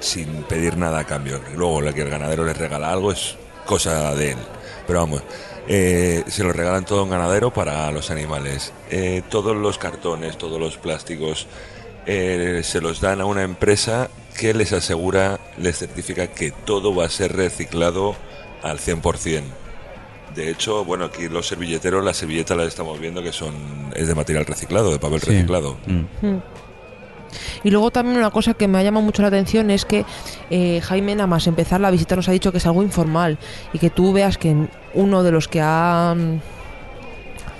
sin pedir nada a cambio. Luego, lo que el ganadero les regala algo es cosa de él. Pero vamos, se lo regalan todo a un ganadero para los animales. Todos los cartones, todos los plásticos, se los dan a una empresa que les asegura, les certifica que todo va a ser reciclado al 100%. De hecho, bueno, aquí los servilleteros, las servilletas las estamos viendo que son es de material reciclado, de papel
Sí.
reciclado.
Mm.
Y luego también una cosa que me ha llamado mucho la atención es que eh, Jaime nada más empezar la visita nos ha dicho que es algo informal y que tú veas que uno de los que ha mm,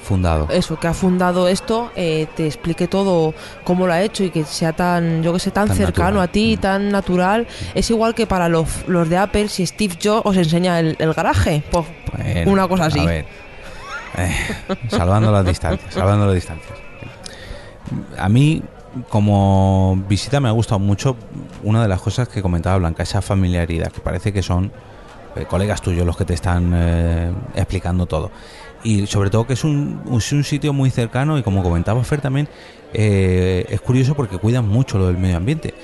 Fundado.
eso que ha fundado esto eh, te explique todo cómo lo ha hecho y que sea tan yo que sé tan,
Tan
cercano
natural.
a ti
Mm.
tan natural es igual que para los, los de Apple si Steve Jobs os enseña el, el garaje pues
Bueno,
una cosa así
A ver. Eh, salvando las distancias, salvando las distancias. A mí, como visita, me ha gustado mucho una de las cosas que comentaba Blanca, esa familiaridad, que parece que son eh, colegas tuyos los que te están eh, explicando todo. Y sobre todo que es un, es un sitio muy cercano y como comentaba Fer también, eh, es curioso porque cuidan mucho lo del medio ambiente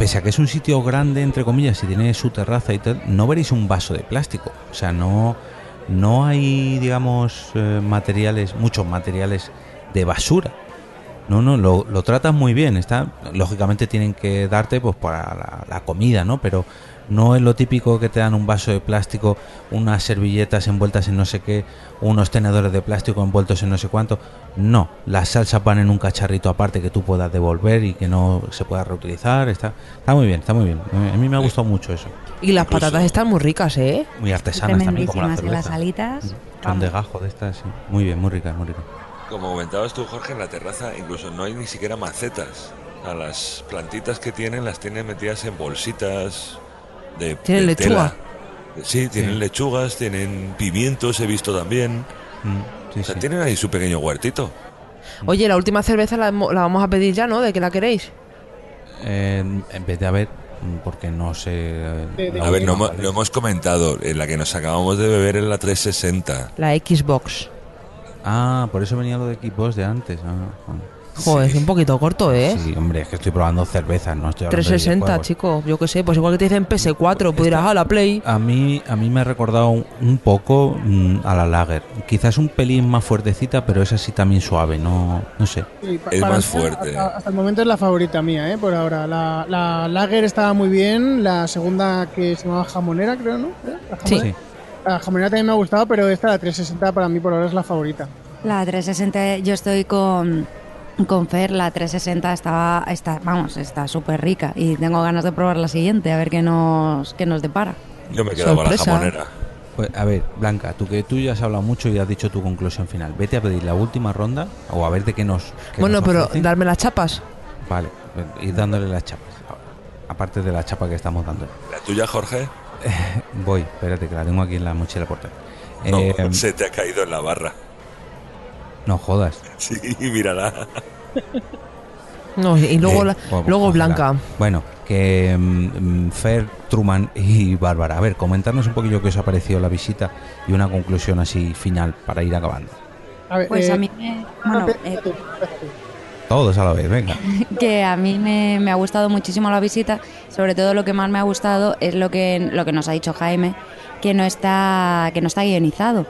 pese a que es un sitio grande, entre comillas, y tiene su terraza y tal, no veréis un vaso de plástico. O sea, no, no hay, digamos, eh, materiales, muchos materiales de basura. No, no, lo, lo tratan muy bien. Está, lógicamente tienen que darte pues para la, la comida, ¿no? Pero no es lo típico que te dan un vaso de plástico, unas servilletas envueltas en no sé qué, unos tenedores de plástico envueltos en no sé cuánto. No, las salsas van en un cacharrito aparte que tú puedas devolver y que no se pueda reutilizar. Está, está muy bien, está muy bien. A mí me ha gustado mucho eso.
y las
Incluso-
patatas están muy ricas eh
Muy artesanas también, como la
Tremendísimas. Y las alitas.
Son
vamos.
de gajo de estas, sí. Muy bien, muy ricas, muy ricas.
Como comentabas tú, Jorge, en la terraza incluso no hay ni siquiera macetas. A las plantitas que tienen las tienen metidas en bolsitas de,
Tienen
de
lechuga.
tela. Sí, tienen
Sí.
lechugas, tienen pimientos, he visto también.
Mm, sí,
o sea,
sí.
tienen ahí su pequeño huertito.
oye la última cerveza la, vamos a pedir ya no de que la queréis
Eh, en vez de haber, porque no sé. eh,
A ver, no, lo hemos comentado, en la que nos acabamos de beber en la 360.
la Xbox
Ah, por eso venía lo de Xbox de antes. ah, bueno.
Joder es un poquito corto eh
Sí, hombre, es que estoy probando cervezas, no estoy hablando de
360
videojuegos.
chico yo que sé pues igual que te dicen PS4 pues dirás a la Play
A mí, a mí me ha recordado un, un poco mm, a la Lager. Quizás un pelín más fuertecita, pero es así también suave, no, no sé.
Sí, pa-
Es más fuerte.
Hasta, hasta el momento es la favorita mía, ¿eh? Por ahora. La, la Lager estaba muy bien. La segunda que se llamaba Jamonera, creo, ¿no? ¿Eh? La
Sí.
jamonera. La jamonera también me ha gustado, pero esta, la 360, para mí por ahora es la favorita.
La 360, yo estoy con, con Fer, la 360 estaba, está, vamos, está súper rica y tengo ganas de probar la siguiente, a ver qué nos, qué nos depara.
Yo me he quedado con la
Sorpresa.
jamonera.
Pues, a ver, Blanca, tú que tú ya has hablado mucho y has dicho tu conclusión final. Vete a pedir la última ronda o a ver de qué nos. qué
bueno
nos
pero
ofrecen.
darme las chapas
Vale, ir dándole las chapas. Aparte de la chapa que estamos dando.
¿La tuya, Jorge?
Voy, espérate, que la tengo aquí en la mochila portátil.
No,
Eh,
se te ha caído en la barra.
No jodas.
Sí, mírala.
no y luego
Eh,
la-
o-
luego
ojalá.
Blanca
Bueno, que mm, Fer, Truman y Bárbara, a ver, comentarnos un poquillo qué os ha parecido la visita y una conclusión así final para ir acabando.
A ver,
Pues
eh,
a mí me, bueno, eh.
Todos a la vez, venga.
que a mí me, me ha gustado muchísimo la visita. Sobre todo lo que más me ha gustado es lo que, lo que nos ha dicho Jaime, que no está, que no está guionizado.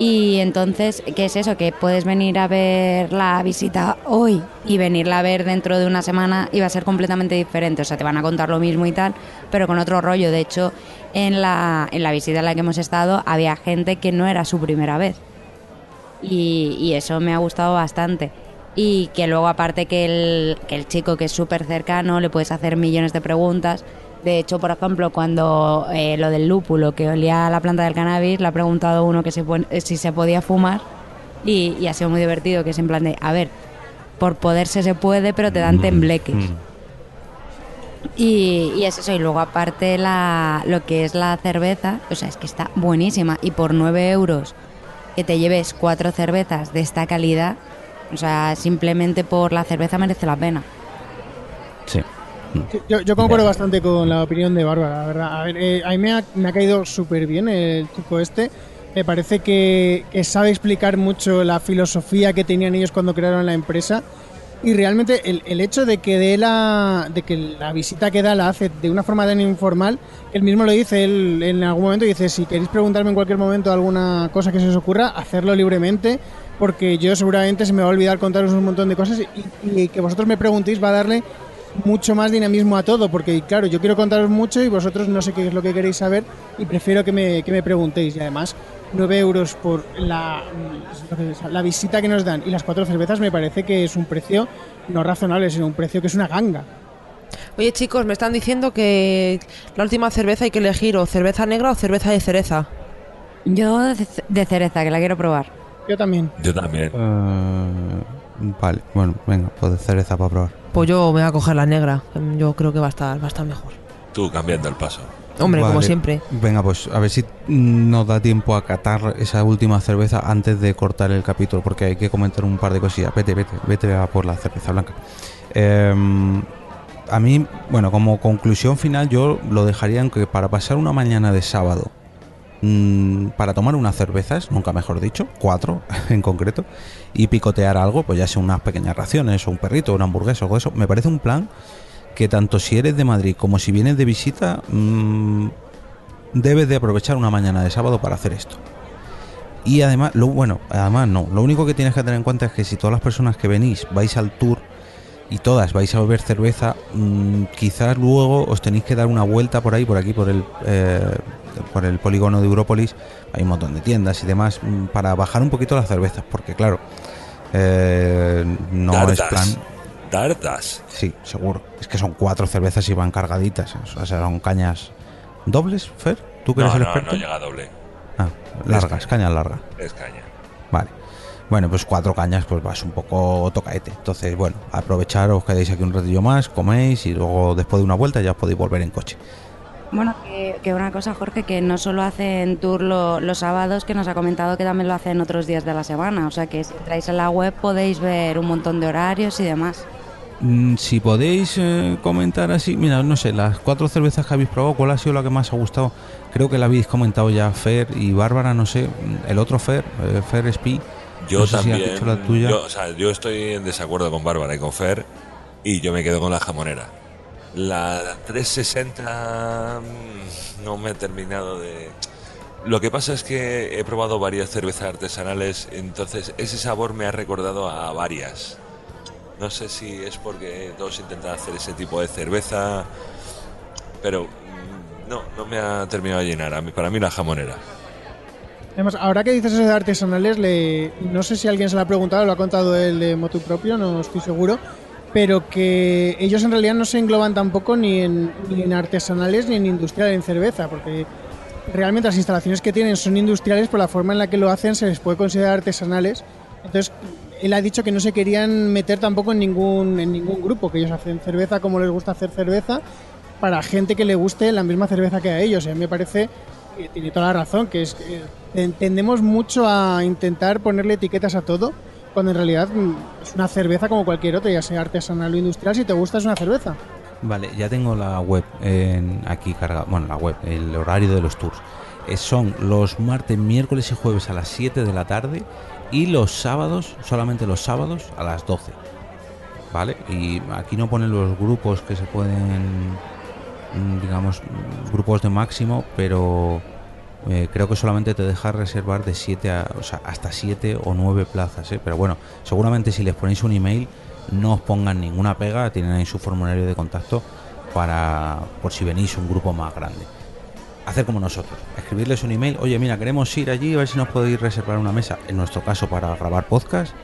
Y entonces, ¿qué es eso? Que puedes venir a ver la visita hoy y venirla a ver dentro de una semana y va a ser completamente diferente. O sea, te van a contar lo mismo y tal, pero con otro rollo. De hecho, en la, en la visita en la que hemos estado había gente que no era su primera vez y, y eso me ha gustado bastante. Y que luego aparte que el, que el chico que es súper cercano le puedes hacer millones de preguntas. De hecho, por ejemplo, cuando eh, lo del lúpulo, que olía a la planta del cannabis, le ha preguntado uno que se eh, si se podía fumar y, y ha sido muy divertido, que es en plan de, a ver, por poderse se puede, pero te dan tembleques.
Mm.
Y, y es eso, y luego aparte la, lo que es la cerveza, o sea, es que está buenísima. Y por 9 euros que te lleves cuatro cervezas de esta calidad, o sea, simplemente por la cerveza merece la pena.
Sí.
Yo, yo concuerdo bastante con la opinión de Bárbara, la verdad. A, ver, eh, a mí me ha, me ha caído súper bien el chico este. Me parece que, que sabe explicar mucho la filosofía que tenían ellos cuando crearon la empresa. Y realmente el, el hecho de que dé la, de que la visita que da la hace de una forma tan informal, él mismo lo dice, él en algún momento dice, si queréis preguntarme en cualquier momento alguna cosa que se os ocurra, hacerlo libremente, porque yo seguramente se me va a olvidar contaros un montón de cosas y, y que vosotros me preguntéis va a darle mucho más dinamismo a todo, porque claro, yo quiero contaros mucho y vosotros no sé qué es lo que queréis saber y prefiero que me, que me preguntéis. Y además, 9 euros por la, la visita que nos dan y las cuatro cervezas me parece que es un precio no razonable, sino un precio que es una ganga.
Oye chicos, me están diciendo que la última cerveza hay que elegir o cerveza negra o cerveza de cereza.
Yo de, cereza, que la quiero probar.
Yo también.
Yo también.
Eh, vale, bueno, venga, pues de cereza para probar.
Pues yo me voy a coger la negra. Yo creo que va a estar, va a estar mejor.
Tú cambiando el paso.
Hombre, como siempre.
Venga, pues a ver si nos da tiempo a catar esa última cerveza antes de cortar el capítulo, porque hay que comentar un par de cosillas. Vete, vete, vete a por la cerveza blanca. Eh, a mí, bueno, como conclusión final, yo lo dejaría en que para pasar una mañana de sábado, mm, para tomar unas cervezas, nunca mejor dicho, cuatro en concreto, y picotear algo, pues ya sea unas pequeñas raciones, o un perrito, una hamburguesa, o algo eso, me parece un plan que tanto si eres de Madrid como si vienes de visita, mm, debes de aprovechar una mañana de sábado para hacer esto. Y además, lo bueno, además no, lo único que tienes que tener en cuenta es que si todas las personas que venís vais al tour y todas vais a beber cerveza, mm, quizás luego os tenéis que dar una vuelta por ahí, por aquí, por el, eh, por el polígono de Európolis, hay un montón de tiendas y demás, mm, para bajar un poquito las cervezas, porque claro, eh, no es plan...
Dardas.
Sí, seguro. Es que son cuatro cervezas y van cargaditas. O sea, son cañas dobles, Fer. ¿Tú que
No,
eres el
no,
experto?
no llega doble.
Ah, largas, cañas largas.
Es caña.
Vale. Bueno, pues cuatro cañas, pues vas un poco tocaete. Entonces, bueno, aprovechar, os quedáis aquí un ratillo más, coméis y luego después de una vuelta ya os podéis volver en coche.
Bueno, que, que una cosa, Jorge, que no solo hacen tour lo- los sábados, que nos ha comentado que también lo hacen otros días de la semana. O sea que si entráis en la web podéis ver un montón de horarios y demás.
Mm, si podéis eh, comentar así, mira, no sé, las cuatro cervezas que habéis probado, ¿cuál ha sido la que más os ha gustado? Creo que la habéis comentado ya Fer y Bárbara, no sé, el otro Fer, eh, Fer Spi.
Yo
no sé si has
también.
dicho la tuya.
Yo, o sea, yo estoy en desacuerdo con Bárbara y con Fer y yo me quedo con la jamonera. La 360 mm, no me he terminado de... Lo que pasa es que he probado varias cervezas artesanales, entonces ese sabor me ha recordado a varias. No sé si es porque todos intentan hacer ese tipo de cerveza, pero mm, no, no me ha terminado de llenar. Para mí la jamonera.
Además, ahora que dices eso de artesanales, le, no sé si alguien se lo ha preguntado, lo ha contado él de motu propio, no estoy seguro, pero que ellos en realidad no se engloban tampoco ni en, ni en artesanales ni en industrial en cerveza, porque realmente las instalaciones que tienen son industriales, pero la forma en la que lo hacen se les puede considerar artesanales. Entonces, él ha dicho que no se querían meter tampoco en ningún, en ningún grupo, que ellos hacen cerveza como les gusta hacer cerveza, para gente que le guste la misma cerveza que a ellos. A mí me parece que tiene toda la razón, que es que ten- tendemos mucho a intentar ponerle etiquetas a todo, cuando en realidad mm, es una cerveza como cualquier otra, ya sea artesanal o industrial, si te gusta es una cerveza.
Vale, ya tengo la web aquí cargada. Bueno, la web, el horario de los tours. Eh, son los martes, miércoles y jueves a las 7 de la tarde y los sábados, solamente los sábados, a las 12. ¿Vale? Y aquí no ponen los grupos que se pueden, mm, digamos, mm, grupos de máximo, pero eh, creo que solamente te deja reservar de 7 a, o sea, hasta 7 o 9 plazas, ¿eh? Pero bueno, seguramente si les ponéis un email no os pongan ninguna pega, tienen ahí su formulario de contacto para por si venís un grupo más grande. Hacer como nosotros, escribirles un email, oye mira, queremos ir allí a ver si nos podéis reservar una mesa, en nuestro caso para grabar podcast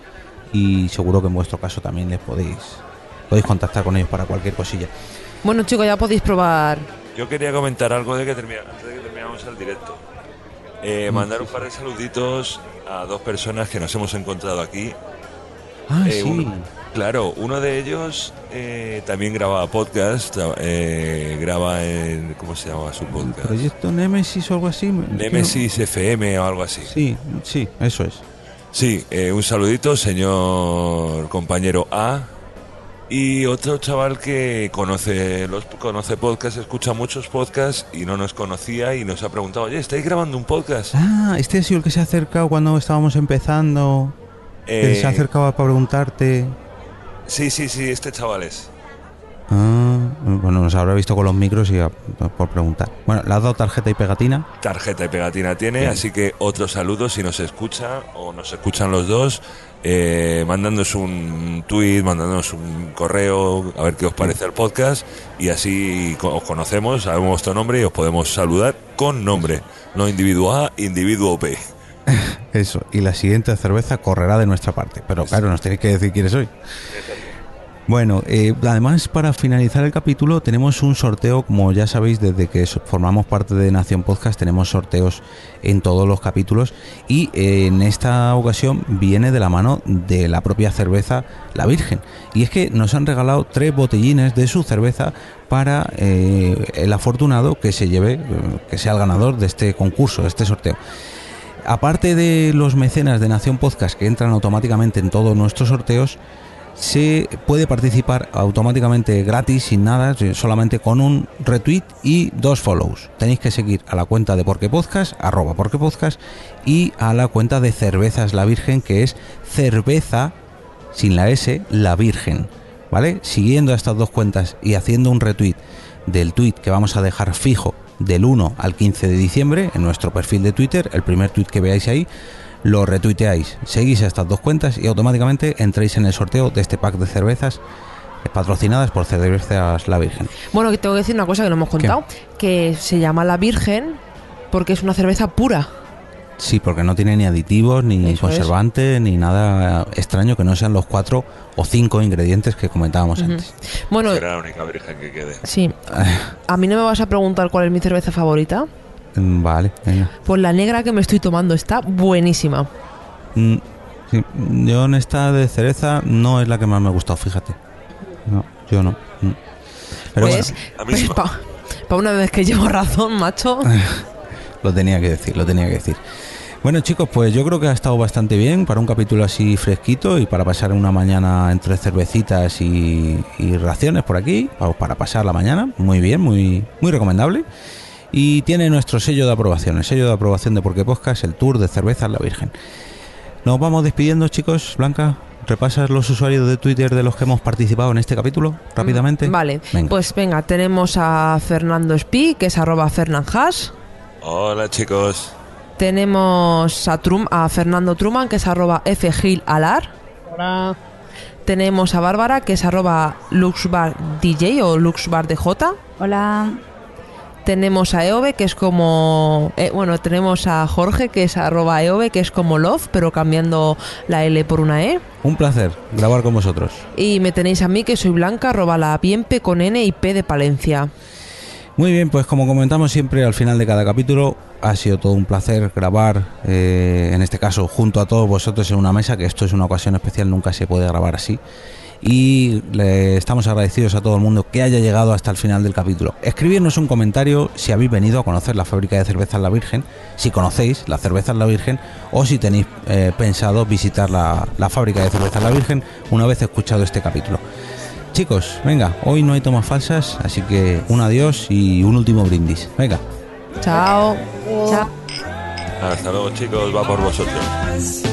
y seguro que en vuestro caso también les podéis podéis contactar con ellos para cualquier cosilla.
Bueno chicos, ya podéis probar.
Yo quería comentar algo de que antes de que terminamos el directo. Eh, mandar un par de saluditos a dos personas que nos hemos encontrado aquí.
Ah,
Eh,
sí.
uno- claro, uno de ellos eh, también graba podcast, eh, graba en... ¿Cómo se llama su podcast?
Proyecto Nemesis o algo así. me-
Nemesis FM o algo así.
Sí, sí, eso es.
Sí, un saludito, señor compañero A. Y otro chaval que conoce los conoce podcasts, escucha muchos podcasts y no nos conocía y nos ha preguntado, oye, ¿estáis grabando un podcast?
Ah, este ha sido el que se ha acercado cuando estábamos empezando. Que
Eh,
se ha acercado para preguntarte.
Sí, sí, sí, este chaval es.
Ah, bueno, nos habrá visto con los micros y a- por preguntar. Bueno, ¿le has dado tarjeta y pegatina?
Tarjeta y pegatina tiene,
Bien.
así que otro saludo si nos escucha o nos escuchan los dos, eh, mandándonos un tweet, mandándonos un correo, a ver qué os parece el podcast y así os conocemos, sabemos vuestro nombre y os podemos saludar con nombre, no individuo A, individuo B.
Eso, y la siguiente cerveza correrá de nuestra parte. Pero claro, nos tenéis que decir quiénes soy. Bueno, eh, además para finalizar el capítulo tenemos un sorteo, como ya sabéis, desde que formamos parte de Nación Podcast tenemos sorteos en todos los capítulos y eh, en esta ocasión viene de la mano de la propia cerveza La Virgen. Y es que nos han regalado tres botellines de su cerveza para eh, el afortunado que se lleve, que sea el ganador de este concurso, de este sorteo. Aparte de los mecenas de Nación Podcast que entran automáticamente en todos nuestros sorteos, se puede participar automáticamente gratis, sin nada, solamente con un retweet y dos follows. Tenéis que seguir a la cuenta de Porque Podcast, arroba Porque Podcast, y a la cuenta de Cervezas La Virgen, que es cerveza, sin la S, La Virgen. ¿Vale? Siguiendo estas dos cuentas y haciendo un retweet del tweet que vamos a dejar fijo del 1 al 15 de diciembre en nuestro perfil de Twitter, el primer tweet que veáis ahí, lo retuiteáis, seguís a estas dos cuentas y automáticamente entréis en el sorteo de este pack de cervezas patrocinadas por Cervezas La Virgen.
Bueno, que tengo que decir una cosa que no hemos contado, que se llama la Virgen porque es una cerveza pura.
Sí, porque no tiene ni aditivos, ni
Eso es.
conservante, ni nada extraño que no sean los cuatro o cinco ingredientes que comentábamos antes.
Bueno,
Será la única virgen que quede.
sí. A mí no me vas a preguntar cuál es mi cerveza favorita.
Mm, Vale, venga.
Pues la negra que me estoy tomando está buenísima.
Mm, sí, yo en esta de cereza no es la que más me ha gustado, fíjate. No, yo no. Mm. Pero
pues,
a mí
pues para una vez que llevo razón, macho.
bueno, lo tenía que decir, lo tenía que decir. Bueno chicos, pues yo creo que ha estado bastante bien para un capítulo así fresquito y para pasar una mañana entre cervecitas y, y raciones por aquí, pa- para pasar la mañana. Muy bien, muy, muy recomendable. Y tiene nuestro sello de aprobación, el sello de aprobación de Porque Podcast, el tour de cervezas La Virgen. Nos vamos despidiendo chicos, Blanca. ¿Repasas los usuarios de Twitter de los que hemos participado en este capítulo rápidamente?
Vale,
Venga.
pues venga, tenemos a Fernando Espi, que es arroba fernanhash.
Hola chicos.
Tenemos a, Trum, a Fernando Truman, que es arroba fgilalar.
Ahora,
Tenemos a Bárbara, que es arroba luxbardj o luxbardj.
Hola.
Tenemos a Eove, que es como... eh, bueno, tenemos a Jorge, que es arroba Eove, que es como love, pero cambiando la L por una E.
Un placer grabar con vosotros.
Y me tenéis a mí, que soy Blanca, arroba la piempe con N y P de Palencia.
Muy bien, pues como comentamos siempre al final de cada capítulo, ha sido todo un placer grabar, eh, en este caso junto a todos vosotros en una mesa, que esto es una ocasión especial, nunca se puede grabar así. Y le estamos agradecidos a todo el mundo que haya llegado hasta el final del capítulo. Escribirnos un comentario si habéis venido a conocer la fábrica de cervezas La Virgen, si conocéis la cerveza La Virgen o si tenéis eh, pensado visitar la, la fábrica de cervezas La Virgen una vez escuchado este capítulo. Chicos, venga, hoy no hay tomas falsas, así que un adiós y un último brindis. Venga.
Chao.
Chao.
Hasta luego chicos, va por vosotros.